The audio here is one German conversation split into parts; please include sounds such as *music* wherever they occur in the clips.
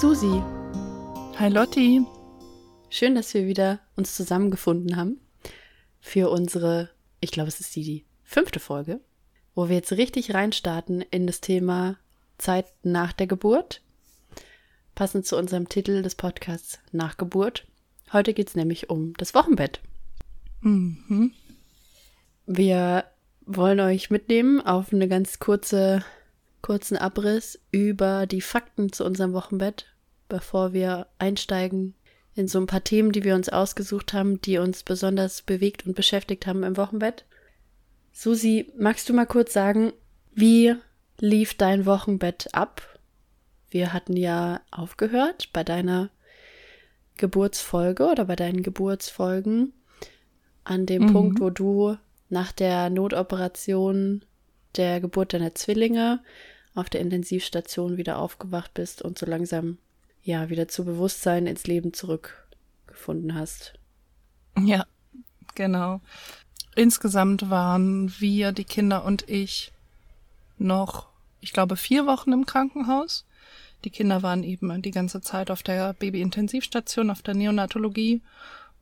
Susi. Hi Lotti. Schön, dass wir wieder uns zusammengefunden haben für unsere, ich glaube, es ist die, die fünfte Folge, wo wir jetzt richtig reinstarten in das Thema Zeit nach der Geburt. Passend zu unserem Titel des Podcasts Nachgeburt. Heute geht es nämlich um das Wochenbett. Mhm. Wir wollen euch mitnehmen auf eine ganz kurze kurzen Abriss über die Fakten zu unserem Wochenbett, bevor wir einsteigen in so ein paar Themen, die wir uns ausgesucht haben, die uns besonders bewegt und beschäftigt haben im Wochenbett. Susi, magst du mal kurz sagen, wie lief dein Wochenbett ab? Wir hatten ja aufgehört bei deiner Geburtsfolge oder bei deinen Geburtsfolgen an dem mhm. Punkt, wo du nach der Notoperation der Geburt deiner Zwillinge auf der Intensivstation wieder aufgewacht bist und so langsam ja wieder zu Bewusstsein ins Leben zurückgefunden hast. Ja, genau. Insgesamt waren wir, die Kinder und ich, noch, ich glaube, vier Wochen im Krankenhaus. Die Kinder waren eben die ganze Zeit auf der Babyintensivstation, auf der Neonatologie.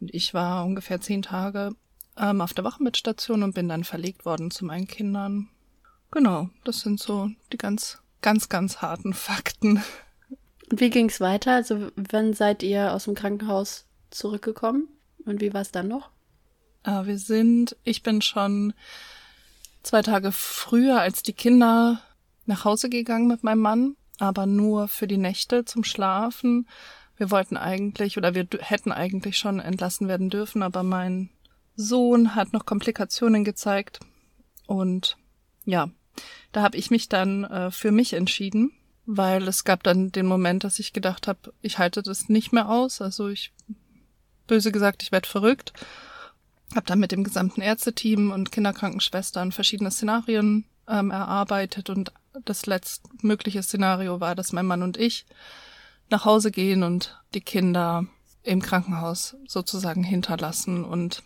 Und ich war ungefähr zehn Tage ähm, auf der Wochenbettstation und bin dann verlegt worden zu meinen Kindern. Genau, das sind so die ganz, ganz, ganz harten Fakten. Und wie ging es weiter? Also wann seid ihr aus dem Krankenhaus zurückgekommen? Und wie war es dann noch? Äh, wir sind, ich bin schon zwei Tage früher als die Kinder nach Hause gegangen mit meinem Mann, aber nur für die Nächte zum Schlafen. Wir wollten eigentlich oder wir hätten eigentlich schon entlassen werden dürfen, aber mein Sohn hat noch Komplikationen gezeigt und ja, da habe ich mich dann äh, für mich entschieden, weil es gab dann den Moment, dass ich gedacht habe, ich halte das nicht mehr aus. Also ich, böse gesagt, ich werde verrückt. Habe dann mit dem gesamten Ärzteteam und Kinderkrankenschwestern verschiedene Szenarien ähm, erarbeitet und das letztmögliche Szenario war, dass mein Mann und ich nach Hause gehen und die Kinder im Krankenhaus sozusagen hinterlassen und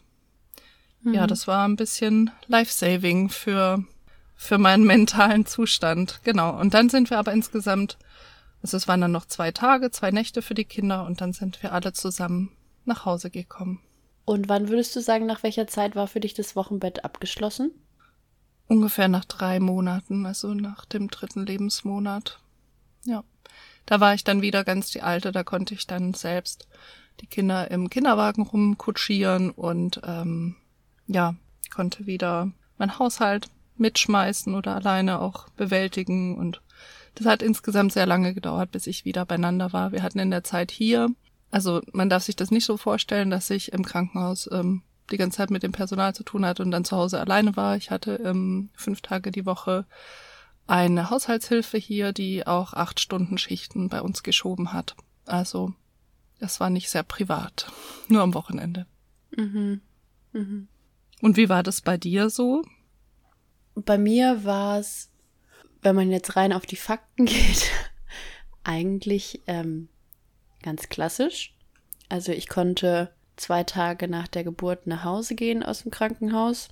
mhm. ja, das war ein bisschen life-saving für für meinen mentalen Zustand. Genau. Und dann sind wir aber insgesamt, also es waren dann noch zwei Tage, zwei Nächte für die Kinder und dann sind wir alle zusammen nach Hause gekommen. Und wann würdest du sagen, nach welcher Zeit war für dich das Wochenbett abgeschlossen? Ungefähr nach drei Monaten, also nach dem dritten Lebensmonat. Ja. Da war ich dann wieder ganz die Alte, da konnte ich dann selbst die Kinder im Kinderwagen rumkutschieren und ähm, ja, konnte wieder mein Haushalt mitschmeißen oder alleine auch bewältigen. Und das hat insgesamt sehr lange gedauert, bis ich wieder beieinander war. Wir hatten in der Zeit hier, also man darf sich das nicht so vorstellen, dass ich im Krankenhaus ähm, die ganze Zeit mit dem Personal zu tun hatte und dann zu Hause alleine war. Ich hatte ähm, fünf Tage die Woche eine Haushaltshilfe hier, die auch acht Stunden Schichten bei uns geschoben hat. Also das war nicht sehr privat, nur am Wochenende. Mhm. Mhm. Und wie war das bei dir so? Bei mir war es, wenn man jetzt rein auf die Fakten *laughs* geht, eigentlich ähm, ganz klassisch. Also ich konnte zwei Tage nach der Geburt nach Hause gehen aus dem Krankenhaus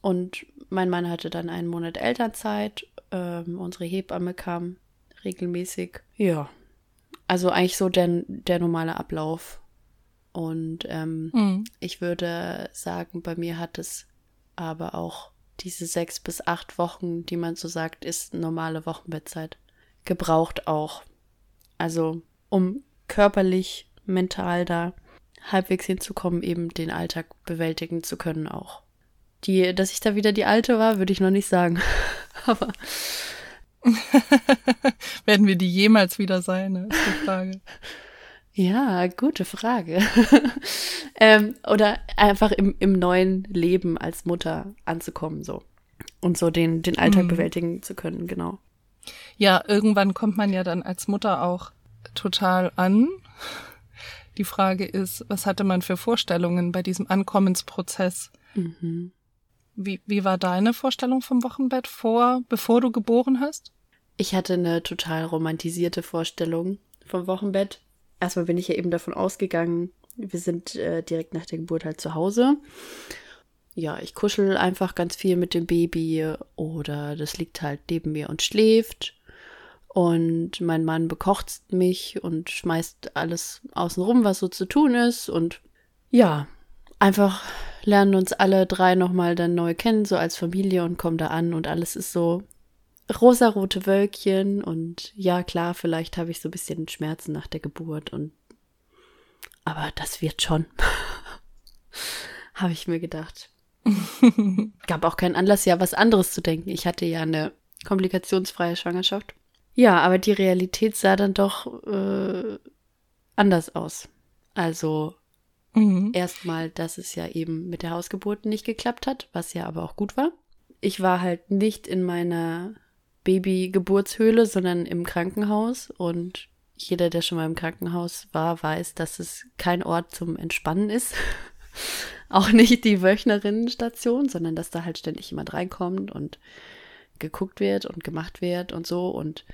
und mein Mann hatte dann einen Monat Elternzeit. Ähm, unsere Hebamme kam regelmäßig. Ja, also eigentlich so der, der normale Ablauf. Und ähm, mhm. ich würde sagen, bei mir hat es aber auch diese sechs bis acht Wochen, die man so sagt, ist normale Wochenbettzeit. Gebraucht auch. Also, um körperlich, mental da halbwegs hinzukommen, eben den Alltag bewältigen zu können auch. Die, dass ich da wieder die Alte war, würde ich noch nicht sagen. *laughs* Aber. *laughs* Werden wir die jemals wieder sein, ne? ist die Frage. *laughs* Ja, gute Frage. *laughs* ähm, oder einfach im, im neuen Leben als Mutter anzukommen, so. Und so den, den Alltag mhm. bewältigen zu können, genau. Ja, irgendwann kommt man ja dann als Mutter auch total an. Die Frage ist, was hatte man für Vorstellungen bei diesem Ankommensprozess? Mhm. Wie, wie war deine Vorstellung vom Wochenbett vor, bevor du geboren hast? Ich hatte eine total romantisierte Vorstellung vom Wochenbett erstmal bin ich ja eben davon ausgegangen, wir sind äh, direkt nach der Geburt halt zu Hause. Ja, ich kuschel einfach ganz viel mit dem Baby oder das liegt halt neben mir und schläft. Und mein Mann bekocht mich und schmeißt alles außen rum, was so zu tun ist. Und ja, einfach lernen uns alle drei nochmal dann neu kennen, so als Familie und kommen da an und alles ist so rosarote Wölkchen und ja, klar, vielleicht habe ich so ein bisschen Schmerzen nach der Geburt und aber das wird schon. *laughs* habe ich mir gedacht. *laughs* Gab auch keinen Anlass, ja, was anderes zu denken. Ich hatte ja eine komplikationsfreie Schwangerschaft. Ja, aber die Realität sah dann doch äh, anders aus. Also mhm. erstmal, dass es ja eben mit der Hausgeburt nicht geklappt hat, was ja aber auch gut war. Ich war halt nicht in meiner Babygeburtshöhle, sondern im Krankenhaus und jeder, der schon mal im Krankenhaus war, weiß, dass es kein Ort zum Entspannen ist. *laughs* auch nicht die Wöchnerinnenstation, sondern dass da halt ständig jemand reinkommt und geguckt wird und gemacht wird und so. Und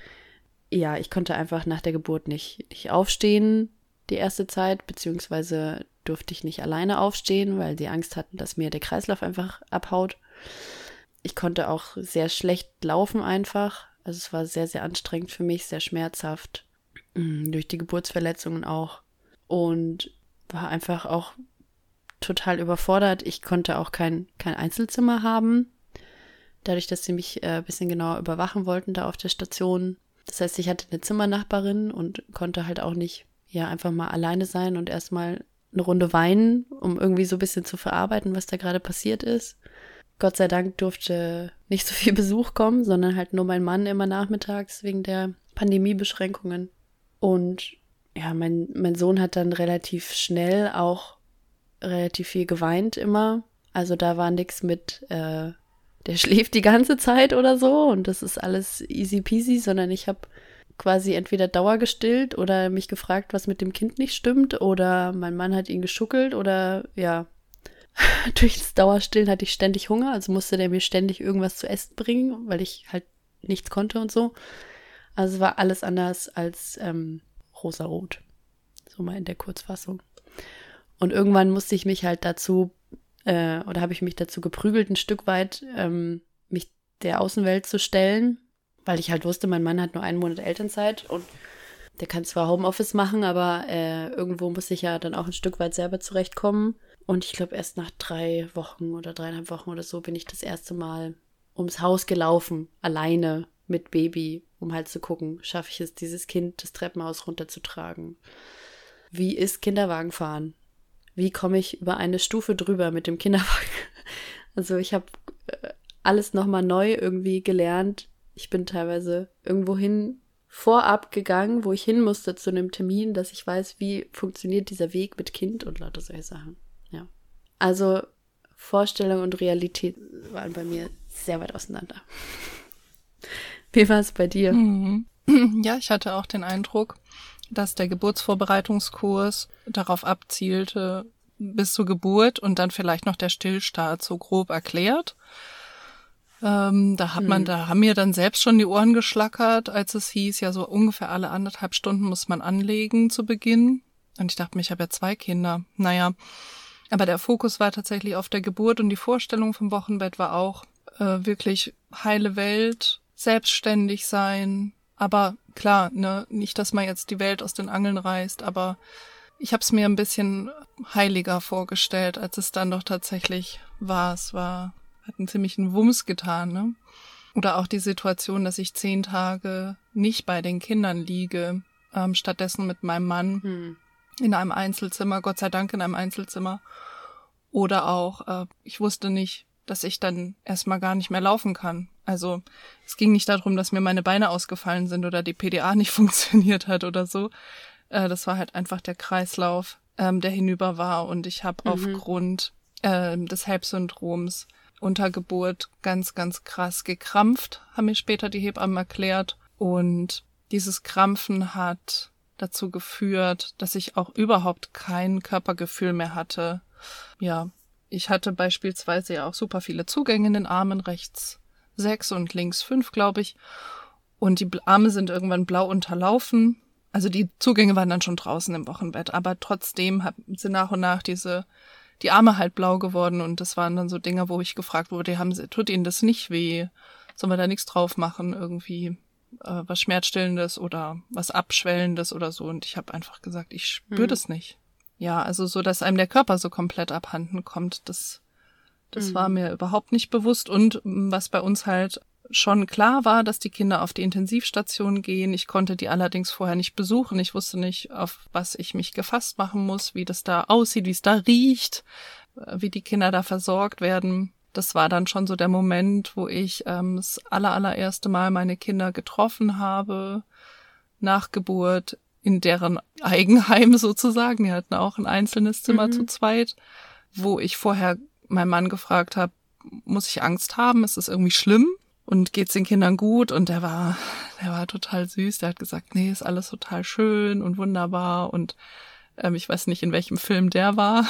ja, ich konnte einfach nach der Geburt nicht, nicht aufstehen die erste Zeit, beziehungsweise durfte ich nicht alleine aufstehen, weil sie Angst hatten, dass mir der Kreislauf einfach abhaut. Ich konnte auch sehr schlecht laufen einfach. Also es war sehr, sehr anstrengend für mich, sehr schmerzhaft. Mm, durch die Geburtsverletzungen auch. Und war einfach auch total überfordert. Ich konnte auch kein, kein Einzelzimmer haben dadurch, dass sie mich äh, ein bisschen genauer überwachen wollten da auf der Station. Das heißt, ich hatte eine Zimmernachbarin und konnte halt auch nicht ja einfach mal alleine sein und erstmal eine Runde weinen, um irgendwie so ein bisschen zu verarbeiten, was da gerade passiert ist. Gott sei Dank durfte nicht so viel *laughs* Besuch kommen, sondern halt nur mein Mann immer nachmittags wegen der Pandemiebeschränkungen. Und ja, mein, mein Sohn hat dann relativ schnell auch relativ viel geweint immer. Also da war nichts mit, äh, der *laughs* schläft die ganze Zeit oder so und das ist alles easy peasy, sondern ich habe quasi entweder Dauer gestillt oder mich gefragt, was mit dem Kind nicht stimmt oder mein Mann hat ihn geschuckelt oder ja, *laughs* durch das Dauerstillen hatte ich ständig Hunger, also musste der mir ständig irgendwas zu essen bringen, weil ich halt nichts konnte und so. Also es war alles anders als ähm, rosarot. So mal in der Kurzfassung. Und irgendwann musste ich mich halt dazu äh, oder habe ich mich dazu geprügelt, ein Stück weit ähm, mich der Außenwelt zu stellen, weil ich halt wusste, mein Mann hat nur einen Monat Elternzeit und der kann zwar Homeoffice machen, aber äh, irgendwo muss ich ja dann auch ein Stück weit selber zurechtkommen. Und ich glaube, erst nach drei Wochen oder dreieinhalb Wochen oder so bin ich das erste Mal ums Haus gelaufen, alleine mit Baby, um halt zu gucken, schaffe ich es, dieses Kind das Treppenhaus runterzutragen. Wie ist Kinderwagenfahren? wie komme ich über eine Stufe drüber mit dem Kinderwagen. *laughs* Also ich habe äh, alles nochmal neu irgendwie gelernt. Ich bin teilweise irgendwohin vorab gegangen, wo ich hin musste zu einem Termin, dass ich weiß, wie funktioniert dieser Weg mit Kind und lauter solche Sachen. Also Vorstellung und Realität waren bei mir sehr weit auseinander. *laughs* Wie war es bei dir? Mhm. *laughs* Ja, ich hatte auch den Eindruck, dass der Geburtsvorbereitungskurs darauf abzielte, bis zur Geburt und dann vielleicht noch der Stillstart so grob erklärt. Ähm, da hat man, hm. da haben mir dann selbst schon die Ohren geschlackert, als es hieß, ja so ungefähr alle anderthalb Stunden muss man anlegen zu Beginn. Und ich dachte mir, ich habe ja zwei Kinder. Naja, aber der Fokus war tatsächlich auf der Geburt und die Vorstellung vom Wochenbett war auch äh, wirklich heile Welt, selbstständig sein, aber klar, ne, nicht, dass man jetzt die Welt aus den Angeln reißt, aber ich habe es mir ein bisschen heiliger vorgestellt, als es dann doch tatsächlich war. Es war, hat einen ziemlichen Wumms getan, ne? Oder auch die Situation, dass ich zehn Tage nicht bei den Kindern liege, ähm, stattdessen mit meinem Mann hm. In einem Einzelzimmer, Gott sei Dank in einem Einzelzimmer. Oder auch, äh, ich wusste nicht, dass ich dann erstmal gar nicht mehr laufen kann. Also es ging nicht darum, dass mir meine Beine ausgefallen sind oder die PDA nicht *laughs* funktioniert hat oder so. Äh, das war halt einfach der Kreislauf, ähm, der hinüber war. Und ich habe mhm. aufgrund äh, des HELP-Syndroms unter Geburt ganz, ganz krass gekrampft, haben mir später die Hebammen erklärt. Und dieses Krampfen hat dazu geführt, dass ich auch überhaupt kein Körpergefühl mehr hatte. Ja, ich hatte beispielsweise ja auch super viele Zugänge in den Armen, rechts sechs und links fünf, glaube ich. Und die Arme sind irgendwann blau unterlaufen. Also die Zugänge waren dann schon draußen im Wochenbett, aber trotzdem sind nach und nach diese die Arme halt blau geworden und das waren dann so Dinge, wo ich gefragt wurde, haben sie, tut ihnen das nicht weh? Sollen wir da nichts drauf machen irgendwie? Äh, was Schmerzstillendes oder was Abschwellendes oder so. Und ich habe einfach gesagt, ich spüre mhm. das nicht. Ja, also so, dass einem der Körper so komplett abhanden kommt, das, das mhm. war mir überhaupt nicht bewusst. Und was bei uns halt schon klar war, dass die Kinder auf die Intensivstation gehen. Ich konnte die allerdings vorher nicht besuchen. Ich wusste nicht, auf was ich mich gefasst machen muss, wie das da aussieht, wie es da riecht, äh, wie die Kinder da versorgt werden. Das war dann schon so der Moment, wo ich ähm, das aller, allererste Mal meine Kinder getroffen habe, nach Geburt, in deren *laughs* Eigenheim sozusagen. Die hatten auch ein einzelnes Zimmer mhm. zu zweit, wo ich vorher meinen Mann gefragt habe, muss ich Angst haben? Ist es irgendwie schlimm? und geht's den Kindern gut und der war, der war total süß. Der hat gesagt, nee, ist alles total schön und wunderbar und ähm, ich weiß nicht, in welchem Film der war.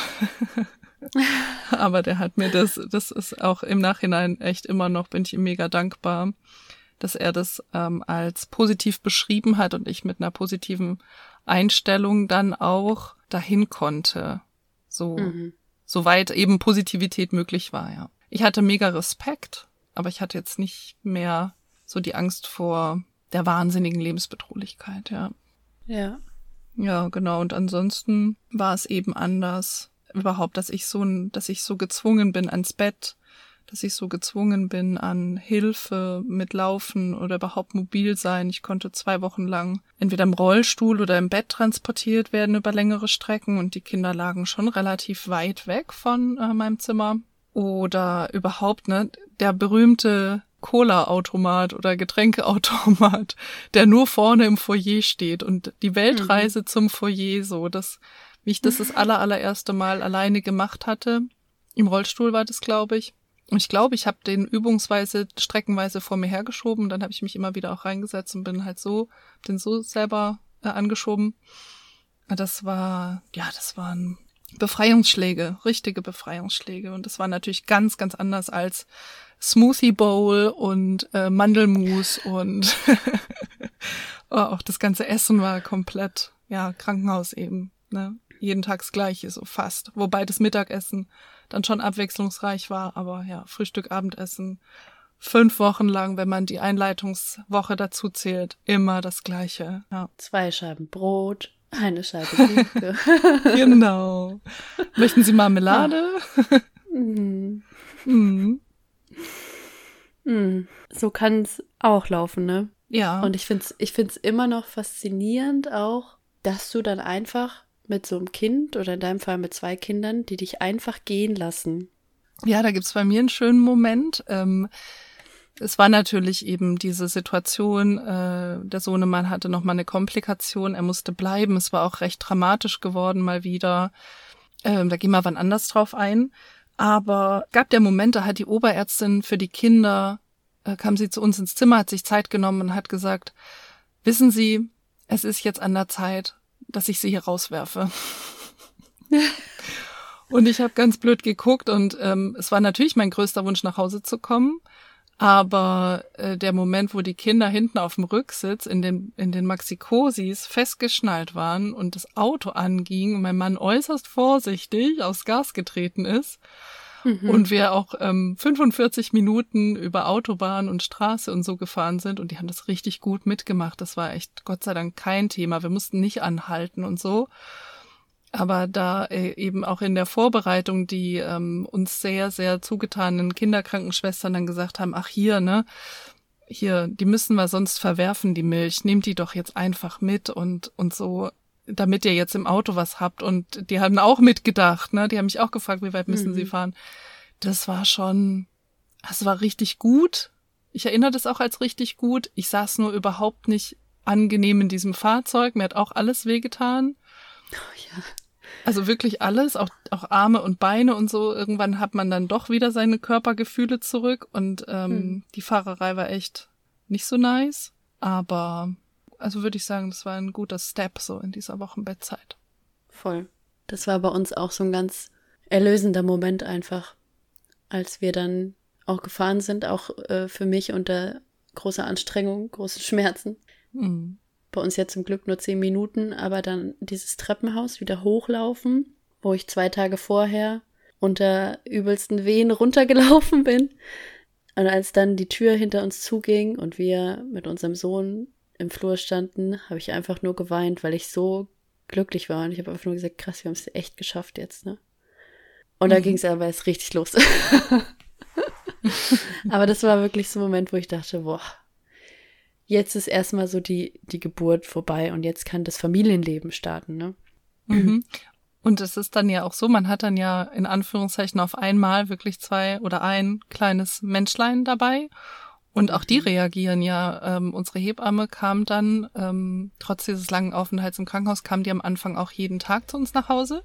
*laughs* *laughs* Aber der hat mir das, das ist auch im Nachhinein echt immer noch, bin ich ihm mega dankbar, dass er das ähm, als positiv beschrieben hat und ich mit einer positiven Einstellung dann auch dahin konnte. So, mhm. soweit eben Positivität möglich war, ja. Ich hatte mega Respekt aber ich hatte jetzt nicht mehr so die Angst vor der wahnsinnigen Lebensbedrohlichkeit, ja. Ja. Ja, genau. Und ansonsten war es eben anders. Überhaupt, dass ich so, dass ich so gezwungen bin ans Bett, dass ich so gezwungen bin an Hilfe mit Laufen oder überhaupt mobil sein. Ich konnte zwei Wochen lang entweder im Rollstuhl oder im Bett transportiert werden über längere Strecken und die Kinder lagen schon relativ weit weg von äh, meinem Zimmer. Oder überhaupt, ne, der berühmte Cola-Automat oder Getränkeautomat, *laughs* der nur vorne im Foyer steht und die Weltreise mhm. zum Foyer so, dass wie ich das das aller, allererste Mal alleine gemacht hatte. Im Rollstuhl war das, glaube ich. Und ich glaube, ich habe den übungsweise, streckenweise vor mir hergeschoben. Dann habe ich mich immer wieder auch reingesetzt und bin halt so, den so selber äh, angeschoben. Das war, ja, das waren Befreiungsschläge, richtige Befreiungsschläge. Und das war natürlich ganz, ganz anders als Smoothie Bowl und äh, Mandelmus und *laughs* auch das ganze Essen war komplett, ja, Krankenhaus eben, ne? Jeden Tag das gleiche, so fast. Wobei das Mittagessen dann schon abwechslungsreich war, aber ja, Frühstück, Abendessen, fünf Wochen lang, wenn man die Einleitungswoche dazu zählt, immer das gleiche. Ja. Zwei Scheiben Brot, eine Scheibe Kuchen. *laughs* genau. Möchten Sie Marmelade? *laughs* Mhm. mhm. Mhm. So kann es auch laufen, ne? Ja. Und ich finde es ich find's immer noch faszinierend auch, dass du dann einfach mit so einem Kind oder in deinem Fall mit zwei Kindern, die dich einfach gehen lassen. Ja, da gibt's bei mir einen schönen Moment. Ähm, es war natürlich eben diese Situation, äh, der Sohnemann hatte noch mal eine Komplikation, er musste bleiben, es war auch recht dramatisch geworden mal wieder. Ähm, da gehen wir wann anders drauf ein. Aber gab der Moment, da hat die Oberärztin für die Kinder, äh, kam sie zu uns ins Zimmer, hat sich Zeit genommen und hat gesagt, wissen Sie, es ist jetzt an der Zeit, dass ich sie hier rauswerfe. und ich habe ganz blöd geguckt und ähm, es war natürlich mein größter Wunsch, nach Hause zu kommen. Aber äh, der Moment, wo die Kinder hinten auf dem Rücksitz in den, in den Maxikosis festgeschnallt waren und das Auto anging und mein Mann äußerst vorsichtig aufs Gas getreten ist mhm. und wir auch ähm, 45 Minuten über Autobahn und Straße und so gefahren sind und die haben das richtig gut mitgemacht. Das war echt Gott sei Dank kein Thema. Wir mussten nicht anhalten und so aber da äh, eben auch in der Vorbereitung die ähm, uns sehr, sehr zugetanen Kinderkrankenschwestern dann gesagt haben, ach hier, ne, hier, die müssen wir sonst verwerfen, die Milch, nehmt die doch jetzt einfach mit und, und so, damit ihr jetzt im Auto was habt. Und die haben auch mitgedacht, ne, die haben mich auch gefragt, wie weit müssen mhm. sie fahren. Das war schon, das war richtig gut. Ich erinnere das auch als richtig gut. Ich saß nur überhaupt nicht angenehm in diesem Fahrzeug. Mir hat auch alles wehgetan. Oh ja. Also wirklich alles, auch, auch Arme und Beine und so. Irgendwann hat man dann doch wieder seine Körpergefühle zurück und ähm, hm. die Fahrerei war echt nicht so nice. Aber also würde ich sagen, das war ein guter Step so in dieser Wochenbettzeit. Voll. Das war bei uns auch so ein ganz erlösender Moment einfach, als wir dann auch gefahren sind, auch äh, für mich unter großer Anstrengung, großen Schmerzen. Mhm bei uns ja zum Glück nur zehn Minuten, aber dann dieses Treppenhaus wieder hochlaufen, wo ich zwei Tage vorher unter übelsten Wehen *laughs* runtergelaufen bin. Und als dann die Tür hinter uns zuging und wir mit unserem Sohn im Flur standen, habe ich einfach nur geweint, weil ich so glücklich war. Und ich habe einfach nur gesagt, krass, wir haben es echt geschafft jetzt, ne? Und da mhm. ging es aber erst richtig los. *laughs* aber das war wirklich so ein Moment, wo ich dachte, boah, jetzt ist erstmal so die, die Geburt vorbei und jetzt kann das Familienleben starten, ne? Mhm. Und es ist dann ja auch so, man hat dann ja in Anführungszeichen auf einmal wirklich zwei oder ein kleines Menschlein dabei. Und auch die mhm. reagieren ja. Ähm, unsere Hebamme kam dann, ähm, trotz dieses langen Aufenthalts im Krankenhaus, kam die am Anfang auch jeden Tag zu uns nach Hause.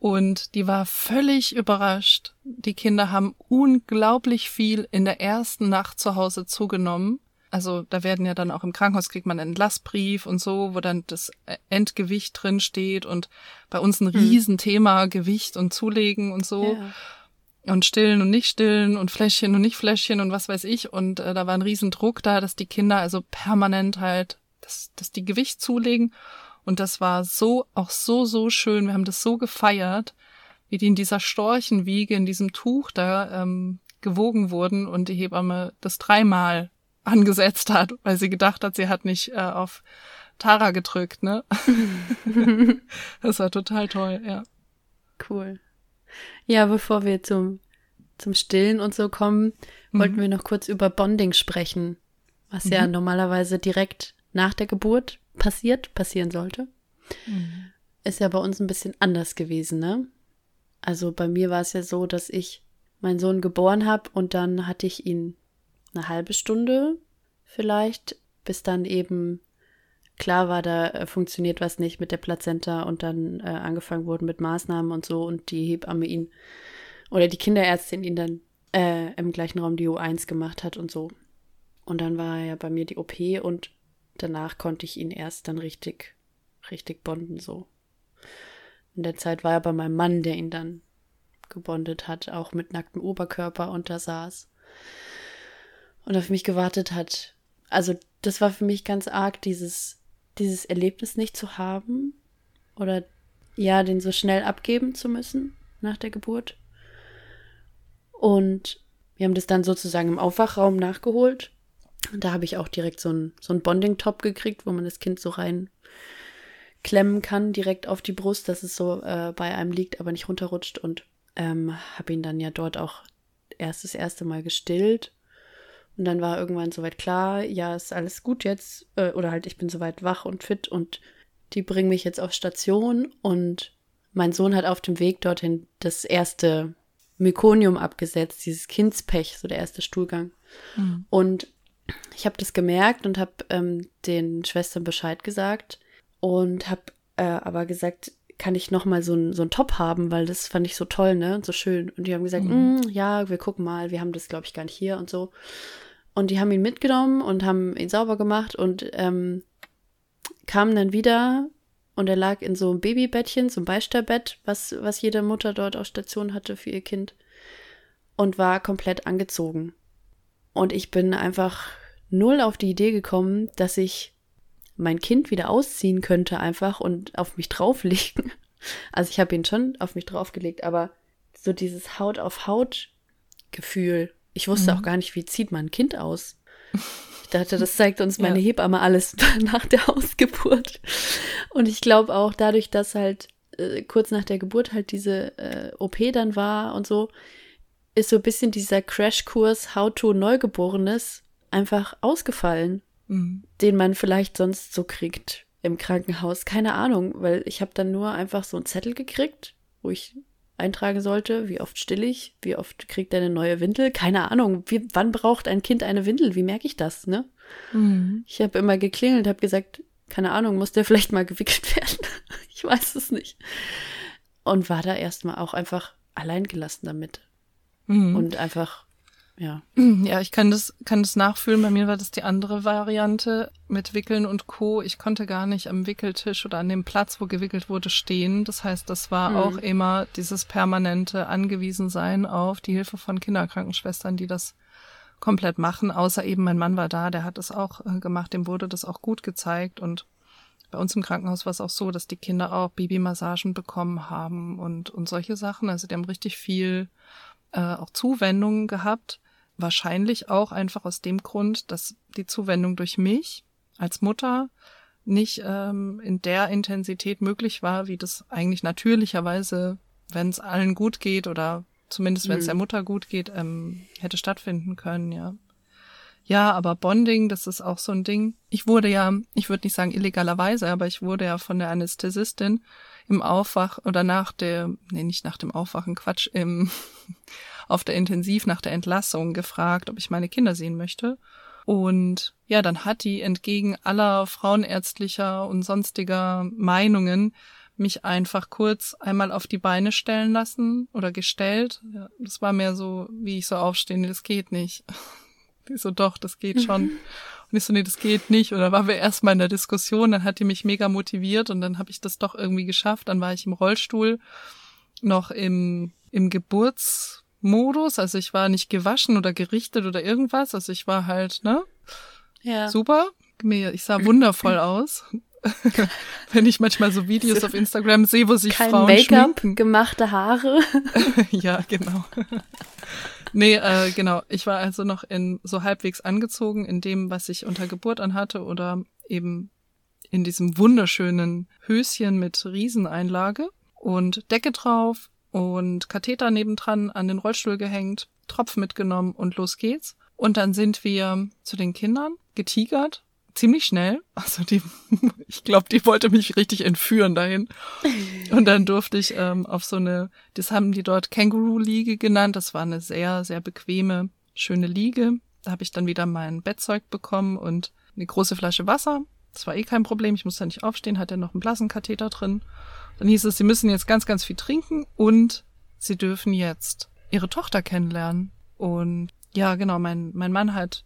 Und die war völlig überrascht. Die Kinder haben unglaublich viel in der ersten Nacht zu Hause zugenommen. Also da werden ja dann auch im Krankenhaus kriegt man einen Entlassbrief und so, wo dann das Endgewicht drin steht und bei uns ein hm. Riesenthema. Gewicht und Zulegen und so. Ja. Und stillen und nicht stillen und Fläschchen und nicht Fläschchen und was weiß ich. Und äh, da war ein Riesendruck da, dass die Kinder also permanent halt, dass, dass die Gewicht zulegen. Und das war so, auch so, so schön. Wir haben das so gefeiert, wie die in dieser Storchenwiege, in diesem Tuch da ähm, gewogen wurden und die Hebamme das dreimal *laughs* angesetzt hat, weil sie gedacht hat, sie hat nicht äh, auf Tara gedrückt, ne? *laughs* das war total toll, ja. Cool. Ja, bevor wir zum, zum Stillen und so kommen, mhm. wollten wir noch kurz über Bonding sprechen, was mhm. ja normalerweise direkt nach der Geburt passiert, passieren sollte. Mhm. Ist ja bei uns ein bisschen anders gewesen, ne? Also bei mir war es ja so, dass ich meinen Sohn geboren habe und dann hatte ich ihn eine halbe Stunde vielleicht, bis dann eben klar war, da äh, funktioniert was nicht mit der Plazenta und dann äh, angefangen wurden mit Maßnahmen und so und die Hebamme ihn oder die Kinderärztin ihn dann äh, im gleichen Raum die U1 gemacht hat und so. Und dann war ja bei mir die OP und danach konnte ich ihn erst dann richtig, richtig bonden so. In der Zeit war er bei meinem Mann, der ihn dann gebondet hat, auch mit nacktem Oberkörper und da saß und auf mich gewartet hat. Also das war für mich ganz arg, dieses, dieses Erlebnis nicht zu haben oder ja, den so schnell abgeben zu müssen nach der Geburt. Und wir haben das dann sozusagen im Aufwachraum nachgeholt. Und da habe ich auch direkt so einen so Bonding-Top gekriegt, wo man das Kind so rein klemmen kann, direkt auf die Brust, dass es so äh, bei einem liegt, aber nicht runterrutscht. Und ähm, habe ihn dann ja dort auch erst das erste Mal gestillt. Und dann war irgendwann soweit klar, ja, ist alles gut jetzt. Äh, oder halt, ich bin soweit wach und fit und die bringen mich jetzt auf Station. Und mein Sohn hat auf dem Weg dorthin das erste Mykonium abgesetzt, dieses Kindspech, so der erste Stuhlgang. Mhm. Und ich habe das gemerkt und habe ähm, den Schwestern Bescheid gesagt und habe äh, aber gesagt, kann ich noch mal so ein so ein Top haben, weil das fand ich so toll, ne, und so schön. Und die haben gesagt, mhm. Mm, ja, wir gucken mal, wir haben das glaube ich gar nicht hier und so. Und die haben ihn mitgenommen und haben ihn sauber gemacht und ähm, kamen dann wieder und er lag in so einem Babybettchen, so einem Beistellbett, was, was jede Mutter dort auf Station hatte für ihr Kind und war komplett angezogen. Und ich bin einfach null auf die Idee gekommen, dass ich mein Kind wieder ausziehen könnte einfach und auf mich *laughs* drauflegen. Also ich habe ihn schon auf mich draufgelegt, aber so dieses Haut auf Haut Gefühl ich wusste mhm. auch gar nicht, wie zieht man ein Kind aus. Ich dachte, *laughs* das zeigt uns meine ja. Hebamme alles *laughs* nach der Ausgeburt. Und ich glaube auch dadurch, dass halt äh, kurz nach der Geburt halt diese äh, OP dann war und so, ist so ein bisschen dieser Crashkurs How to Neugeborenes einfach ausgefallen, mhm. den man vielleicht sonst so kriegt im Krankenhaus. Keine Ahnung, weil ich habe dann nur einfach so einen Zettel gekriegt, wo ich eintragen sollte. Wie oft still ich? Wie oft kriegt er eine neue Windel? Keine Ahnung. Wie, wann braucht ein Kind eine Windel? Wie merke ich das, ne? Mhm. Ich habe immer geklingelt, habe gesagt, keine Ahnung, muss der *laughs* vielleicht mal gewickelt werden? *laughs* ich weiß es nicht. Und war da erstmal auch einfach allein gelassen damit. Mhm. Und einfach ja. Ja, ich kann das, kann das nachfühlen. Bei mir war das die andere Variante mit Wickeln und Co. Ich konnte gar nicht am Wickeltisch oder an dem Platz, wo gewickelt wurde, stehen. Das heißt, das war mhm. auch immer dieses permanente Angewiesensein auf die Hilfe von Kinderkrankenschwestern, die das komplett machen. Außer eben mein Mann war da, der hat es auch äh, gemacht, dem wurde das auch gut gezeigt und bei uns im Krankenhaus war es auch so, dass die Kinder auch Babymassagen bekommen haben und, und solche Sachen. Also die haben richtig viel äh, auch Zuwendungen gehabt wahrscheinlich auch einfach aus dem Grund, dass die Zuwendung durch mich als Mutter nicht ähm, in der Intensität möglich war, wie das eigentlich natürlicherweise, wenn es allen gut geht oder zumindest wenn es mhm. der Mutter gut geht, ähm, hätte stattfinden können, ja. Ja, aber Bonding, das ist auch so ein Ding. Ich wurde ja, ich würde nicht sagen illegalerweise, aber ich wurde ja von der Anästhesistin im Aufwach oder nach der, nee, nicht nach dem Aufwachen, Quatsch, im, *laughs* auf der Intensiv nach der Entlassung gefragt, ob ich meine Kinder sehen möchte. Und ja, dann hat die entgegen aller frauenärztlicher und sonstiger Meinungen mich einfach kurz einmal auf die Beine stellen lassen oder gestellt. Ja, das war mehr so, wie ich so aufstehe, nee, das geht nicht. *laughs* Die so, doch, das geht schon. *laughs* Und ich so, nee, das geht nicht. Und dann waren wir erstmal in der Diskussion, dann hat die mich mega motiviert und dann habe ich das doch irgendwie geschafft. Dann war ich im Rollstuhl noch im, im Geburts, Modus. Also ich war nicht gewaschen oder gerichtet oder irgendwas. Also ich war halt, ne? Ja. Super. Ich sah wundervoll aus. *laughs* Wenn ich manchmal so Videos auf Instagram sehe, wo sich Kein Frauen Make-up, gemachte Haare. *laughs* ja, genau. nee, äh, genau. Ich war also noch in so halbwegs angezogen in dem, was ich unter Geburt anhatte oder eben in diesem wunderschönen Höschen mit Rieseneinlage und Decke drauf, und Katheter nebendran an den Rollstuhl gehängt, Tropf mitgenommen und los geht's. Und dann sind wir zu den Kindern getigert, ziemlich schnell. *laughs* Also die, ich glaube, die wollte mich richtig entführen dahin. Und dann durfte ich ähm, auf so eine, das haben die dort Känguru-Liege genannt. Das war eine sehr, sehr bequeme, schöne Liege. Da habe ich dann wieder mein Bettzeug bekommen und eine große Flasche Wasser. Das war eh kein Problem. Ich musste nicht aufstehen, hatte noch einen Blasenkatheter drin. Dann hieß es, sie müssen jetzt ganz, ganz viel trinken und sie dürfen jetzt ihre Tochter kennenlernen. Und ja, genau, mein, mein Mann hat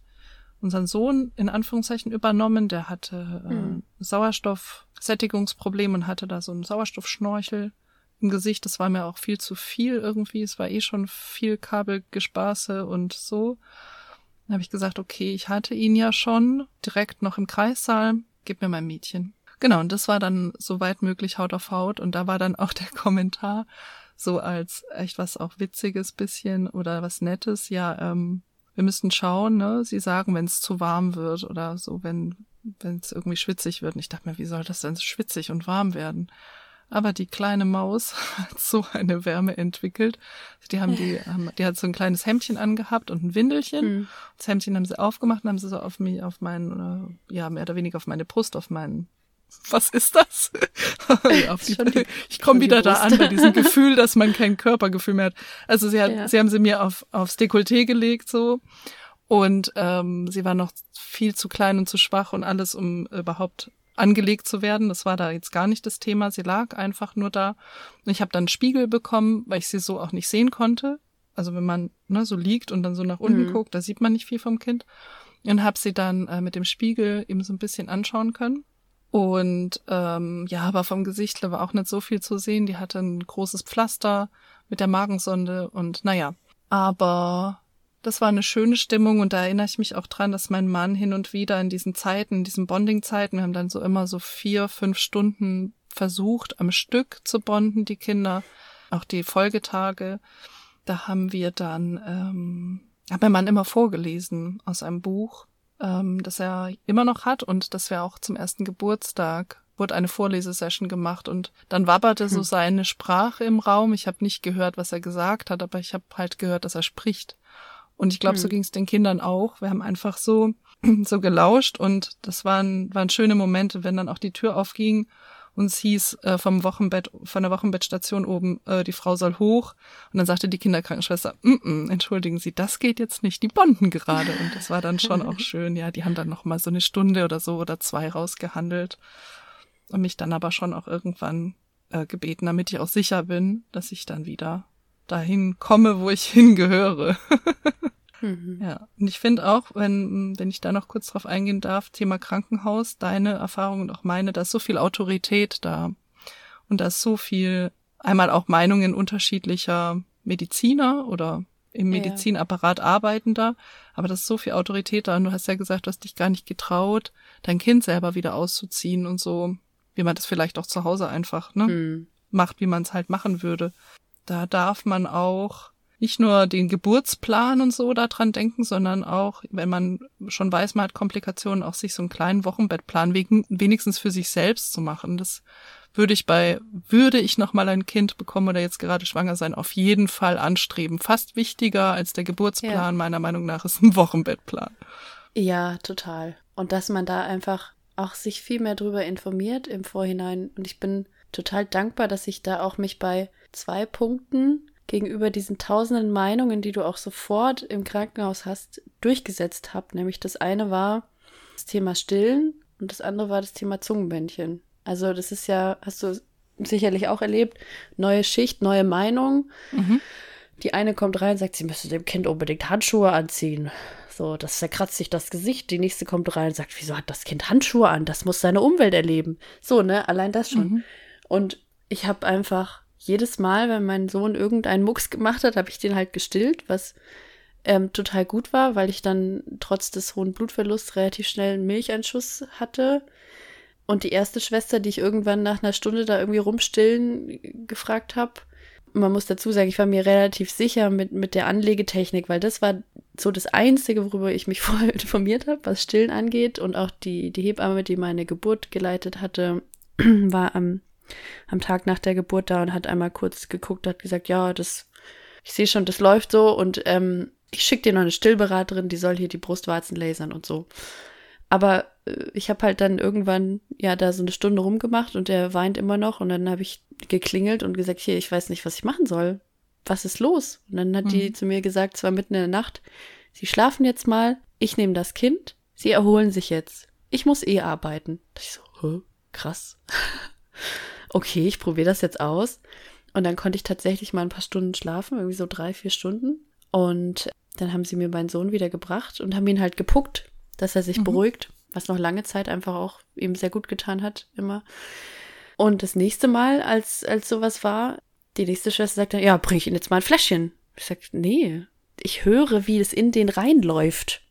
unseren Sohn in Anführungszeichen übernommen. Der hatte äh, mhm. Sauerstoffsättigungsproblem und hatte da so einen Sauerstoffschnorchel im Gesicht. Das war mir auch viel zu viel irgendwie. Es war eh schon viel Kabelgespaße und so. Dann habe ich gesagt, okay, ich hatte ihn ja schon direkt noch im Kreissaal. Gib mir mein Mädchen. Genau, und das war dann soweit möglich Haut auf Haut. Und da war dann auch der Kommentar so als echt was auch Witziges bisschen oder was Nettes. Ja, ähm, wir müssten schauen, ne? Sie sagen, wenn es zu warm wird oder so, wenn wenn es irgendwie schwitzig wird. Und ich dachte mir, wie soll das denn schwitzig und warm werden? Aber die kleine Maus *laughs* hat so eine Wärme entwickelt. Die haben die, *laughs* haben, die hat so ein kleines Hemdchen angehabt und ein Windelchen. Mhm. Das Hemdchen haben sie aufgemacht und haben sie so auf mich, auf meinen, ja, mehr oder weniger auf meine Brust, auf meinen was ist das? *laughs* die, *laughs* ich komme wieder da an bei diesem *laughs* Gefühl, dass man kein Körpergefühl mehr hat. Also sie hat, ja. sie haben sie mir auf aufs Dekolleté gelegt so und ähm, sie war noch viel zu klein und zu schwach und alles, um überhaupt angelegt zu werden. Das war da jetzt gar nicht das Thema. Sie lag einfach nur da. Und ich habe dann einen Spiegel bekommen, weil ich sie so auch nicht sehen konnte. Also wenn man ne, so liegt und dann so nach unten mhm. guckt, da sieht man nicht viel vom Kind. Und habe sie dann äh, mit dem Spiegel eben so ein bisschen anschauen können. Und ähm, ja, aber vom Gesicht war auch nicht so viel zu sehen. Die hatte ein großes Pflaster mit der Magensonde und naja. Aber das war eine schöne Stimmung und da erinnere ich mich auch dran, dass mein Mann hin und wieder in diesen Zeiten, in diesen Bonding-Zeiten, wir haben dann so immer so vier, fünf Stunden versucht, am Stück zu bonden, die Kinder, auch die Folgetage. Da haben wir dann, ähm, hat mein Mann immer vorgelesen aus einem Buch ähm, das er immer noch hat und das wir auch zum ersten Geburtstag wurde eine Vorlesesession gemacht und dann wabberte hm. so seine Sprache im Raum. Ich habe nicht gehört, was er gesagt hat, aber ich habe halt gehört, dass er spricht. Und ich glaube, hm. so ging es den Kindern auch. Wir haben einfach so *clears throat* so gelauscht und das waren waren schöne Momente, wenn dann auch die Tür aufging uns hieß äh, vom Wochenbett, von der Wochenbettstation oben, äh, die Frau soll hoch. Und dann sagte die Kinderkrankenschwester, mm -mm, entschuldigen Sie, das geht jetzt nicht, die bonden gerade. Und das war dann schon auch *laughs* schön. Ja, die haben dann noch mal so eine Stunde oder so oder zwei rausgehandelt. Und mich dann aber schon auch irgendwann äh, gebeten, damit ich auch sicher bin, dass ich dann wieder dahin komme, wo ich hingehöre. *laughs* Mhm. Ja, und ich finde auch, wenn, wenn ich da noch kurz drauf eingehen darf, Thema Krankenhaus, deine Erfahrung und auch meine, da ist so viel Autorität da. Und da ist so viel, einmal auch Meinungen unterschiedlicher Mediziner oder im Medizinapparat arbeitender, aber da ist so viel Autorität da. Und du hast ja gesagt, du hast dich gar nicht getraut, dein Kind selber wieder auszuziehen und so, wie man das vielleicht auch zu Hause einfach ne, mhm. macht, wie man es halt machen würde. Da darf man auch nicht nur den Geburtsplan und so daran denken, sondern auch, wenn man schon weiß, man hat Komplikationen, auch sich so einen kleinen Wochenbettplan wegen, wenigstens für sich selbst zu machen. Das würde ich bei, würde ich noch mal ein Kind bekommen oder jetzt gerade schwanger sein, auf jeden Fall anstreben. Fast wichtiger als der Geburtsplan, ja. meiner Meinung nach, ist ein Wochenbettplan. Ja, total. Und dass man da einfach auch sich viel mehr drüber informiert im Vorhinein. Und ich bin total dankbar, dass ich da auch mich bei zwei Punkten gegenüber diesen tausenden Meinungen, die du auch sofort im Krankenhaus hast, durchgesetzt habe. Nämlich das eine war das Thema Stillen und das andere war das Thema Zungenbändchen. Also das ist ja, hast du sicherlich auch erlebt, neue Schicht, neue Meinung. Mhm. Die eine kommt rein und sagt, sie müsste dem Kind unbedingt Handschuhe anziehen. So, das verkratzt sich das Gesicht. Die nächste kommt rein und sagt, wieso hat das Kind Handschuhe an? Das muss seine Umwelt erleben. So, ne, allein das schon. Mhm. Und ich habe einfach jedes Mal, wenn mein Sohn irgendeinen Mucks gemacht hat, habe ich den halt gestillt, was ähm, total gut war, weil ich dann trotz des hohen Blutverlusts relativ schnell einen Milcheinschuss hatte. Und die erste Schwester, die ich irgendwann nach einer Stunde da irgendwie rumstillen gefragt habe, man muss dazu sagen, ich war mir relativ sicher mit, mit der Anlegetechnik, weil das war so das Einzige, worüber ich mich *laughs* vorher informiert habe, was Stillen angeht. Und auch die, die Hebamme, die meine Geburt geleitet hatte, *clears throat* war am am Tag nach der Geburt da und hat einmal kurz geguckt, hat gesagt, ja, das, ich sehe schon, das läuft so und ähm, ich schicke dir noch eine Stillberaterin, die soll hier die Brustwarzen lasern und so. Aber äh, ich habe halt dann irgendwann ja da so eine Stunde rumgemacht und der weint immer noch und dann habe ich geklingelt und gesagt, hier, ich weiß nicht, was ich machen soll. Was ist los? Und dann hat mhm. die zu mir gesagt, zwar mitten in der Nacht, sie schlafen jetzt mal, ich nehme das Kind, sie erholen sich jetzt. Ich muss eh arbeiten. Ich so, krass. *laughs* okay, ich probiere das jetzt aus. Und dann konnte ich tatsächlich mal ein paar Stunden schlafen, irgendwie so drei, vier Stunden. Und dann haben sie mir meinen Sohn wieder gebracht und haben ihn halt gepuckt, dass er sich mhm. beruhigt, was noch lange Zeit einfach auch ihm sehr gut getan hat, immer. Und das nächste Mal, als, als sowas war, die nächste Schwester sagte, ja, bring ich ihn jetzt mal ein Fläschchen. Ich sag, nee, ich höre, wie es in den reinläuft.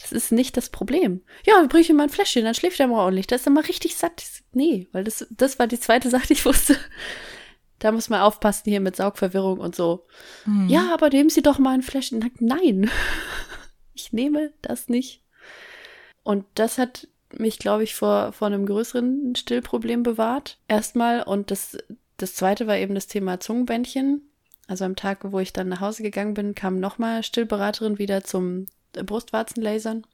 Das ist nicht das Problem. Ja, bring ich ihm mal ein Fläschchen, dann schläft er mal ordentlich. Da ist er mal richtig satt. Nee, weil das, das war die zweite *laughs* Sache, die ich wusste. Da muss man aufpassen hier mit Saugverwirrung und so. Mhm. Ja, aber nehmen Sie doch mal ein Fläschchen. Nein, *laughs* ich nehme das nicht. Und das hat mich, glaube ich, vor, vor einem größeren Stillproblem bewahrt. Erstmal. Und das, das zweite war eben das Thema Zungenbändchen. Also am Tag, wo ich dann nach Hause gegangen bin, kam nochmal Stillberaterin wieder zum Brustwarzenlasern.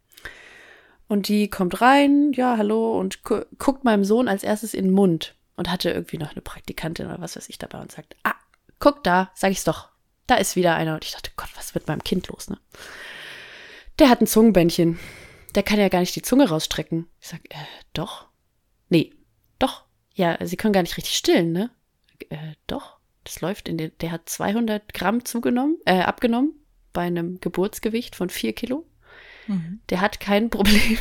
Und die kommt rein, ja, hallo, und gu guckt meinem Sohn als erstes in den Mund und hatte irgendwie noch eine Praktikantin oder was weiß ich dabei und sagt, ah, guck da, sag ich's doch. Da ist wieder einer. Und ich dachte, Gott, was wird meinem Kind los, ne? Der hat ein Zungenbändchen. Der kann ja gar nicht die Zunge rausstrecken. Ich sag, äh, doch. Nee, doch. Ja, sie können gar nicht richtig stillen, ne? Äh, doch. Das läuft in den, der hat 200 Gramm zugenommen, äh, abgenommen bei einem Geburtsgewicht von vier Kilo. Mhm. Der hat kein *laughs* Problem.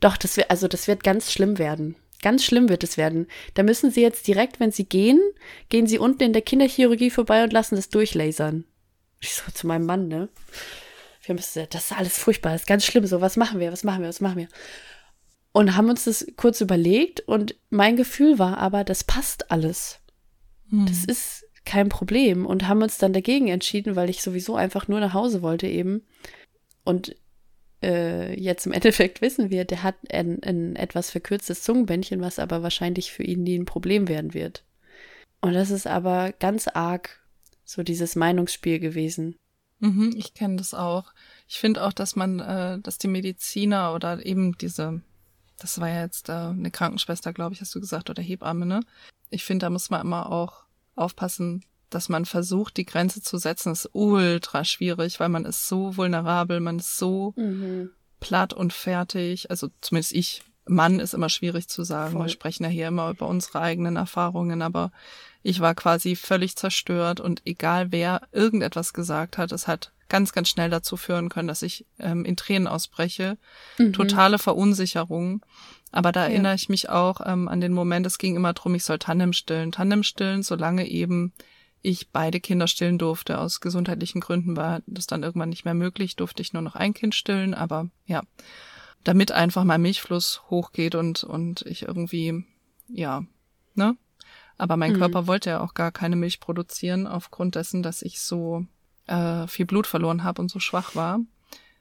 Doch, das wird, also das wird ganz schlimm werden. Ganz schlimm wird es werden. Da müssen sie jetzt direkt, wenn sie gehen, gehen sie unten in der Kinderchirurgie vorbei und lassen das durchlasern. Ich so zu meinem Mann, ne? Wir müssen, das ist alles furchtbar, das ist ganz schlimm. So, was machen wir, was machen wir, was machen wir? Und haben uns das kurz überlegt und mein Gefühl war aber, das passt alles. Hm. Das ist kein Problem und haben uns dann dagegen entschieden, weil ich sowieso einfach nur nach Hause wollte eben. Und äh, jetzt im *laughs* Endeffekt wissen wir, der hat ein, ein etwas verkürztes Zungenbändchen, was aber wahrscheinlich für ihn nie ein Problem werden wird. Und das ist aber ganz arg so dieses Meinungsspiel gewesen. Mhm, ich kenne das auch. Ich finde auch, dass man, äh, dass die Mediziner oder eben diese, das war ja jetzt äh, eine Krankenschwester, glaube ich, hast du gesagt, oder Hebamme, ne? Ich finde, da muss man immer auch aufpassen, dass man versucht, die Grenze zu setzen, ist ultra schwierig, weil man ist so vulnerabel, man ist so mhm. platt und fertig. Also zumindest ich. Mann ist immer schwierig zu sagen. Voll. Wir sprechen ja hier immer über unsere eigenen Erfahrungen, aber ich war quasi völlig zerstört und egal wer irgendetwas gesagt hat, es hat ganz, ganz schnell dazu führen können, dass ich ähm, in Tränen ausbreche. Mhm. Totale Verunsicherung. Aber da ja. erinnere ich mich auch ähm, an den Moment, es ging immer drum, ich soll Tandem stillen. Tandem stillen, solange eben ich beide Kinder stillen durfte. Aus gesundheitlichen Gründen war das dann irgendwann nicht mehr möglich, durfte ich nur noch ein Kind stillen. Aber ja, damit einfach mein Milchfluss hochgeht und, und ich irgendwie, ja, ne? Aber mein Mhm. Körper wollte ja auch gar keine Milch produzieren, aufgrund dessen, dass ich so äh, viel Blut verloren habe und so schwach war.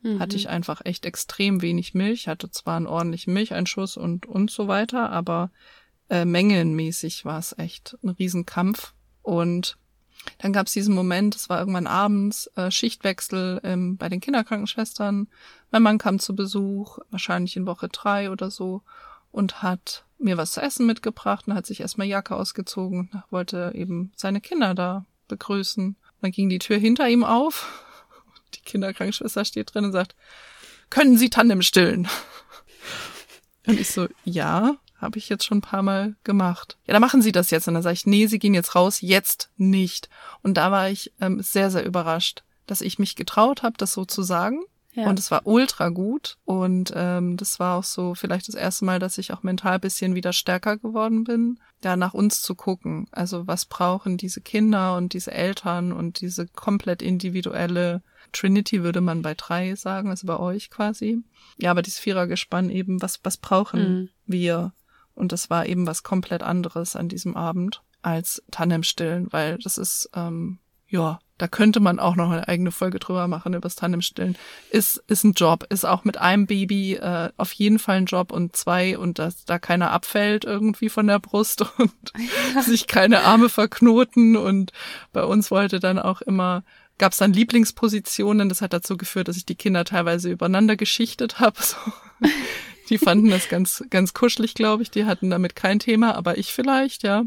Mhm. Hatte ich einfach echt extrem wenig Milch, hatte zwar einen ordentlichen Milcheinschuss und, und so weiter, aber äh, mengenmäßig war es echt ein Riesenkampf. Und dann gab es diesen Moment, es war irgendwann abends, äh, Schichtwechsel ähm, bei den Kinderkrankenschwestern. Mein Mann kam zu Besuch, wahrscheinlich in Woche drei oder so, und hat mir was zu essen mitgebracht und hat sich erstmal Jacke ausgezogen und wollte eben seine Kinder da begrüßen. Dann ging die Tür hinter ihm auf. Kinderkrankenschwester steht drin und sagt, können Sie Tandem stillen? Und ich so, ja, habe ich jetzt schon ein paar Mal gemacht. Ja, dann machen Sie das jetzt. Und dann sage ich, nee, Sie gehen jetzt raus, jetzt nicht. Und da war ich ähm, sehr, sehr überrascht, dass ich mich getraut habe, das so zu sagen. Ja. Und es war ultra gut. Und ähm, das war auch so vielleicht das erste Mal, dass ich auch mental ein bisschen wieder stärker geworden bin, da nach uns zu gucken. Also was brauchen diese Kinder und diese Eltern und diese komplett individuelle Trinity würde man bei drei sagen, also bei euch quasi. Ja, aber dieses Vierergespann eben, was, was brauchen Mhm. wir? Und das war eben was komplett anderes an diesem Abend als Tandemstillen, weil das ist, ähm, ja, da könnte man auch noch eine eigene Folge drüber machen, über das Tandemstillen. Ist, ist ein Job, ist auch mit einem Baby äh, auf jeden Fall ein Job und zwei und dass da keiner abfällt irgendwie von der Brust *laughs* und *laughs* sich keine Arme verknoten und bei uns wollte dann auch immer gab es dann Lieblingspositionen. Das hat dazu geführt, dass ich die Kinder teilweise übereinander geschichtet habe. *laughs* So. Die fanden das ganz, ganz kuschelig, glaube ich. Die hatten damit kein Thema, aber ich vielleicht, ja.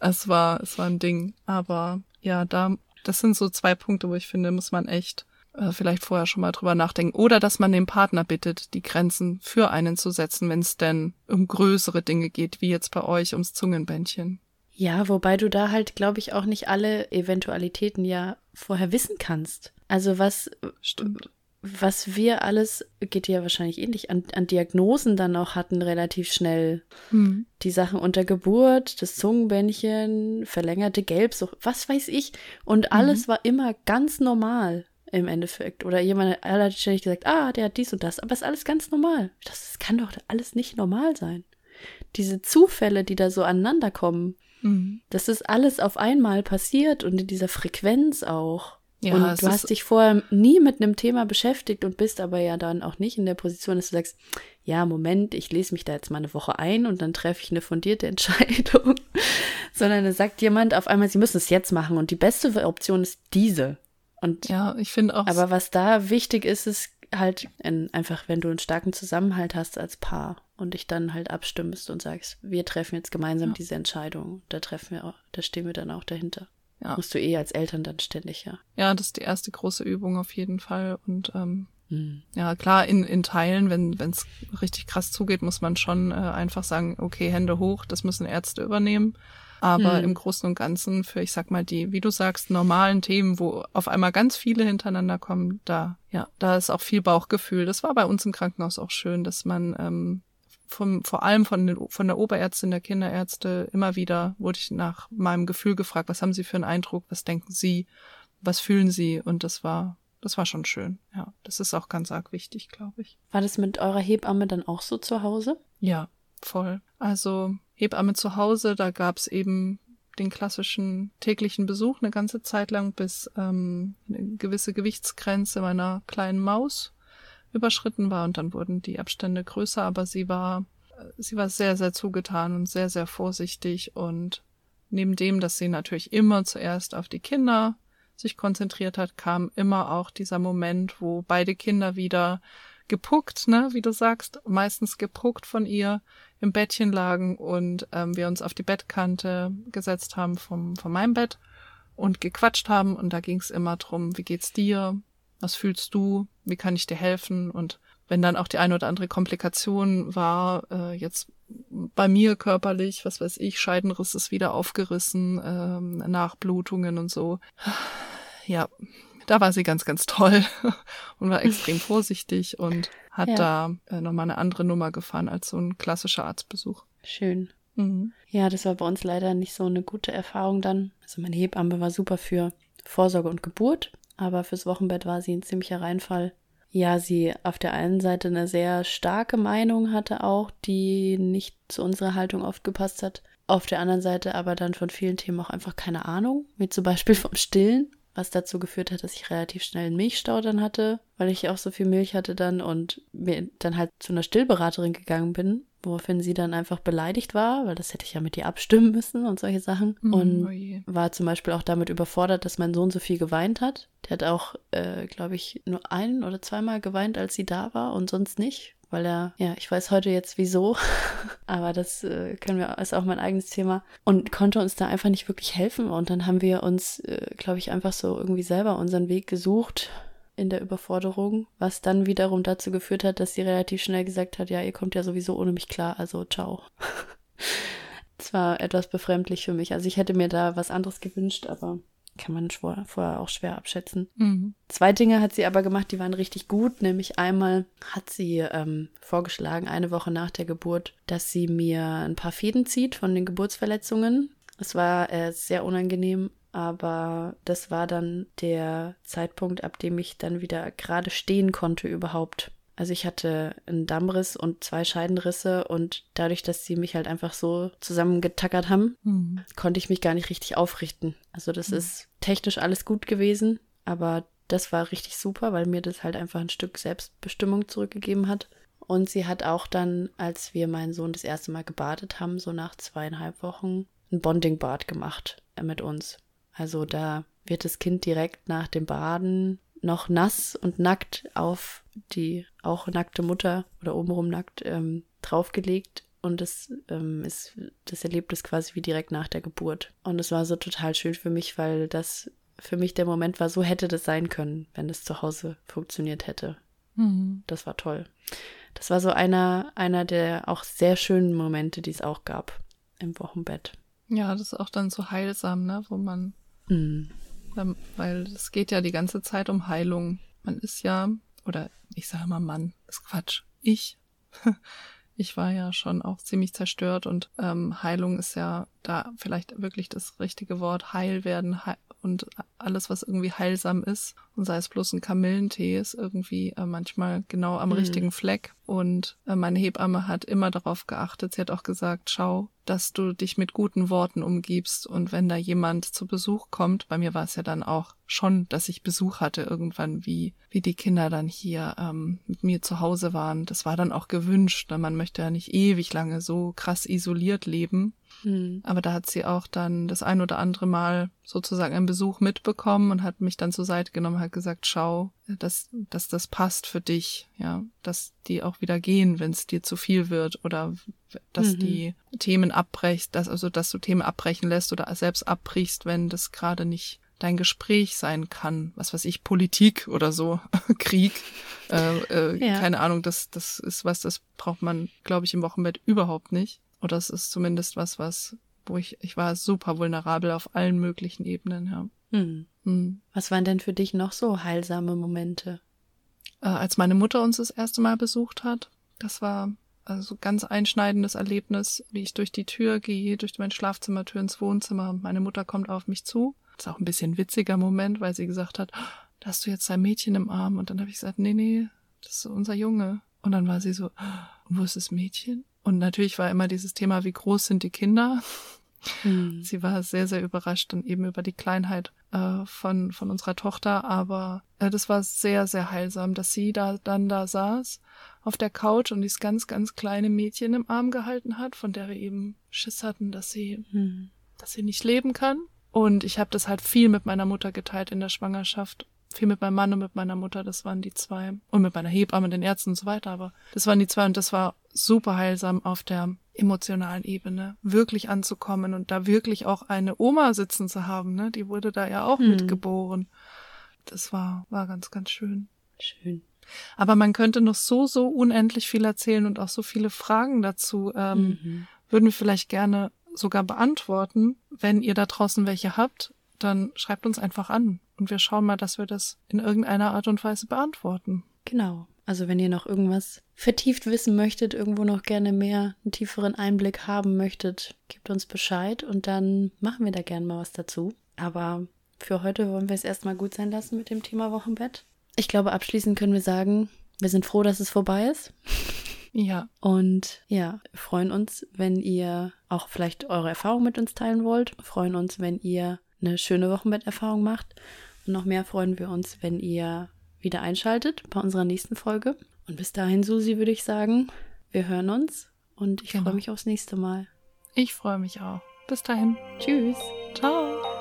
Es war, es war ein Ding. Aber ja, da, das sind so zwei Punkte, wo ich finde, muss man echt äh, vielleicht vorher schon mal drüber nachdenken. Oder dass man den Partner bittet, die Grenzen für einen zu setzen, wenn es denn um größere Dinge geht, wie jetzt bei euch ums Zungenbändchen. Ja, wobei du da halt, glaube ich, auch nicht alle Eventualitäten ja vorher wissen kannst. Also was, Stimmt. was wir alles, geht dir ja wahrscheinlich ähnlich, an, an Diagnosen dann auch hatten, relativ schnell. Hm. Die Sachen unter Geburt, das Zungenbändchen, verlängerte Gelbsucht, was weiß ich. Und alles war immer ganz normal im Endeffekt. Oder jemand hat ständig gesagt, ah, der hat dies und das, aber es ist alles ganz normal. Das, das kann doch alles nicht normal sein. Diese Zufälle, die da so aneinander kommen, Mhm. das ist alles auf einmal passiert und in dieser Frequenz auch. Ja, und du hast dich vorher nie mit einem Thema beschäftigt und bist aber ja dann auch nicht in der Position, dass du sagst, ja, Moment, ich lese mich da jetzt mal eine Woche ein und dann treffe ich eine fundierte *laughs* Entscheidung. Sondern da sagt jemand auf einmal, sie müssen es jetzt machen und die beste Option ist diese. Und Ja, ich finde auch. aber was da wichtig ist, ist halt ein, einfach, wenn du einen starken Zusammenhalt hast als Paar und dich dann halt abstimmst und sagst, wir treffen jetzt gemeinsam Ja. diese Entscheidung. Da treffen wir auch, da stehen wir dann auch dahinter. Ja. Musst du eh als Eltern dann ständig, ja. ja, das ist die erste große Übung auf jeden Fall. Und ähm, Hm. ja, klar, in, in Teilen, wenn es richtig krass zugeht, muss man schon äh, einfach sagen, okay, Hände hoch, das müssen Ärzte übernehmen. Aber Hm. im Großen und Ganzen für, ich sag mal, die, wie du sagst, normalen Themen, wo auf einmal ganz viele hintereinander kommen, da, ja, da ist auch viel Bauchgefühl. Das war bei uns im Krankenhaus auch schön, dass man ähm, vom, vor allem von, den, von der Oberärztin der Kinderärzte immer wieder wurde ich nach meinem Gefühl gefragt, was haben Sie für einen Eindruck, was denken Sie, was fühlen Sie? Und das war, das war schon schön. Ja, das ist auch ganz arg wichtig, glaube ich. War das mit eurer Hebamme dann auch so zu Hause? Ja, voll. Also Hebamme zu Hause, da gab's eben den klassischen täglichen Besuch eine ganze Zeit lang, bis ähm, eine gewisse Gewichtsgrenze meiner kleinen Maus überschritten war und dann wurden die Abstände größer, aber sie war sie war sehr sehr zugetan und sehr sehr vorsichtig und neben dem, dass sie natürlich immer zuerst auf die Kinder sich konzentriert hat, kam immer auch dieser Moment, wo beide Kinder wieder gepuckt, ne, wie du sagst, meistens gepuckt von ihr im Bettchen lagen und ähm, wir uns auf die Bettkante gesetzt haben vom, von meinem Bett und gequatscht haben und da ging es immer drum, wie geht's dir, was fühlst du, wie kann ich dir helfen? Und wenn dann auch die eine oder andere Komplikation war, äh, jetzt bei mir körperlich, was weiß ich, Scheidenriss ist wieder aufgerissen, ähm, Nachblutungen und so. Ja, da war sie ganz, ganz toll *laughs* und war extrem *laughs* vorsichtig und hat Ja. da äh, nochmal eine andere Nummer gefahren als so ein klassischer Arztbesuch. Schön. Mhm. Ja, das war bei uns leider nicht so eine gute Erfahrung dann. Also meine Hebamme war super für Vorsorge und Geburt, aber fürs Wochenbett war sie ein ziemlicher Reinfall. ja, sie auf der einen Seite eine sehr starke Meinung hatte auch, die nicht zu unserer Haltung oft gepasst hat. Auf der anderen Seite aber dann von vielen Themen auch einfach keine Ahnung, wie zum Beispiel vom Stillen, was dazu geführt hat, dass ich relativ schnell einen Milchstau dann hatte, weil ich auch so viel Milch hatte dann und mir dann halt zu einer Stillberaterin gegangen bin, woraufhin sie dann einfach beleidigt war, weil das hätte ich ja mit ihr abstimmen müssen und solche Sachen. Mm, und oh war zum Beispiel auch damit überfordert, dass mein Sohn so viel geweint hat. Der hat auch, äh, glaube ich, nur ein oder zweimal geweint, als sie da war und sonst nicht. Weil er, ja, ich weiß heute jetzt wieso, *laughs* aber das äh, können wir, ist auch mein eigenes Thema. Und konnte uns da einfach nicht wirklich helfen. Und dann haben wir uns, äh, glaube ich, einfach so irgendwie selber unseren Weg gesucht in der Überforderung, was dann wiederum dazu geführt hat, dass sie relativ schnell gesagt hat, ja, ihr kommt ja sowieso ohne mich klar, also ciao. *laughs* Es war etwas befremdlich für mich. Also ich hätte mir da was anderes gewünscht, aber kann man vor, vorher auch schwer abschätzen. Mhm. Zwei Dinge hat sie aber gemacht, die waren richtig gut. Nämlich einmal hat sie ähm, vorgeschlagen, eine Woche nach der Geburt, dass sie mir ein paar Fäden zieht von den Geburtsverletzungen. Es war äh, sehr unangenehm, aber das war dann der Zeitpunkt, ab dem ich dann wieder gerade stehen konnte überhaupt. Also ich hatte einen Dammriss und zwei Scheidenrisse und dadurch, dass sie mich halt einfach so zusammengetackert haben, Mhm. konnte ich mich gar nicht richtig aufrichten. Also das Mhm. ist technisch alles gut gewesen, aber das war richtig super, weil mir das halt einfach ein Stück Selbstbestimmung zurückgegeben hat. Und sie hat auch dann, als wir meinen Sohn das erste Mal gebadet haben, so nach zweieinhalb Wochen, ein Bonding-Bad gemacht äh, mit uns. Also da wird das Kind direkt nach dem Baden noch nass und nackt auf die auch nackte Mutter oder obenrum nackt ähm, draufgelegt und das ähm, ist, das erlebt es quasi wie direkt nach der Geburt. Und es war so total schön für mich, weil das für mich der Moment war, so hätte das sein können, wenn es zu Hause funktioniert hätte. Mhm. Das war toll. Das war so einer, einer der auch sehr schönen Momente, die es auch gab im Wochenbett. Ja, das ist auch dann so heilsam, ne, wo man Mhm. Weil es geht ja die ganze Zeit um Heilung. Man ist ja, oder ich sage mal Mann, ist Quatsch. Ich, *laughs* ich war ja schon auch ziemlich zerstört und ähm, Heilung ist ja da vielleicht wirklich das richtige Wort. Heil werden heil und alles, was irgendwie heilsam ist und sei es bloß ein Kamillentee, ist irgendwie äh, manchmal genau am Mhm. richtigen Fleck. Und äh, meine Hebamme hat immer darauf geachtet. Sie hat auch gesagt, schau, dass du dich mit guten Worten umgibst und wenn da jemand zu Besuch kommt, bei mir war es ja dann auch schon, dass ich Besuch hatte irgendwann, wie wie die Kinder dann hier ähm, mit mir zu Hause waren. Das war dann auch gewünscht. Ne? Man möchte ja nicht ewig lange so krass isoliert leben. Mhm. Aber da hat sie auch dann das ein oder andere Mal sozusagen einen Besuch mitbekommen und hat mich dann zur Seite genommen, hat gesagt, schau, dass, dass das passt für dich, ja, dass die auch wieder gehen, wenn es dir zu viel wird oder dass Mhm. die Themen abbrechst, dass, also dass du Themen abbrechen lässt oder selbst abbrichst, wenn das gerade nicht dein Gespräch sein kann, was weiß ich, Politik oder so, *laughs* Krieg, äh, äh, Ja. keine Ahnung, das, das ist was, das braucht man, glaube ich, im Wochenbett überhaupt nicht. Oder es ist zumindest was, was, wo ich, ich war super vulnerabel auf allen möglichen Ebenen, ja. Mhm. Hm. Was waren denn für dich noch so heilsame Momente? Äh, als meine Mutter uns das erste Mal besucht hat, das war also ganz einschneidendes Erlebnis, wie ich durch die Tür gehe, durch meine Schlafzimmertür ins Wohnzimmer und meine Mutter kommt auf mich zu. Das ist auch ein bisschen witziger Moment, weil sie gesagt hat, "Oh, da hast du jetzt ein Mädchen im Arm. Und dann habe ich gesagt, nee, nee, das ist unser Junge. Und dann war sie so, "Oh, wo ist das Mädchen? Und natürlich war immer dieses Thema, wie groß sind die Kinder? Mhm. Sie war sehr, sehr überrascht dann eben über die Kleinheit äh, von, von unserer Tochter, aber äh, das war sehr, sehr heilsam, dass sie da dann da saß auf der Couch und dieses ganz, ganz kleine Mädchen im Arm gehalten hat, von der wir eben Schiss hatten, dass sie, Mhm. dass sie nicht leben kann. Und ich habe das halt viel mit meiner Mutter geteilt in der Schwangerschaft. Viel mit meinem Mann und mit meiner Mutter, das waren die zwei. Und mit meiner Hebamme, den Ärzten und so weiter. Aber das waren die zwei und das war super heilsam auf der emotionalen Ebene. Wirklich anzukommen und da wirklich auch eine Oma sitzen zu haben, ne? Die wurde da ja auch Hm. mitgeboren. Das war, war ganz, ganz schön. Schön. Aber man könnte noch so, so unendlich viel erzählen und auch so viele Fragen dazu ähm, Mhm. würden wir vielleicht gerne sogar beantworten. Wenn ihr da draußen welche habt, dann schreibt uns einfach an und wir schauen mal, dass wir das in irgendeiner Art und Weise beantworten. Genau. Also wenn ihr noch irgendwas vertieft wissen möchtet, irgendwo noch gerne mehr, einen tieferen Einblick haben möchtet, gebt uns Bescheid und dann machen wir da gerne mal was dazu. Aber für heute wollen wir es erstmal gut sein lassen mit dem Thema Wochenbett. ich glaube, abschließend können wir sagen, wir sind froh, dass es vorbei ist. *laughs* Ja. Und ja, freuen uns, wenn ihr auch vielleicht eure Erfahrungen mit uns teilen wollt. Freuen uns, wenn ihr eine schöne Wochenbetterfahrung macht. Und noch mehr freuen wir uns, wenn ihr wieder einschaltet bei unserer nächsten Folge. Und bis dahin, Susi, würde ich sagen, wir hören uns und ich Genau. freue mich aufs nächste Mal. Ich freue mich auch. Bis dahin. Tschüss. Ciao.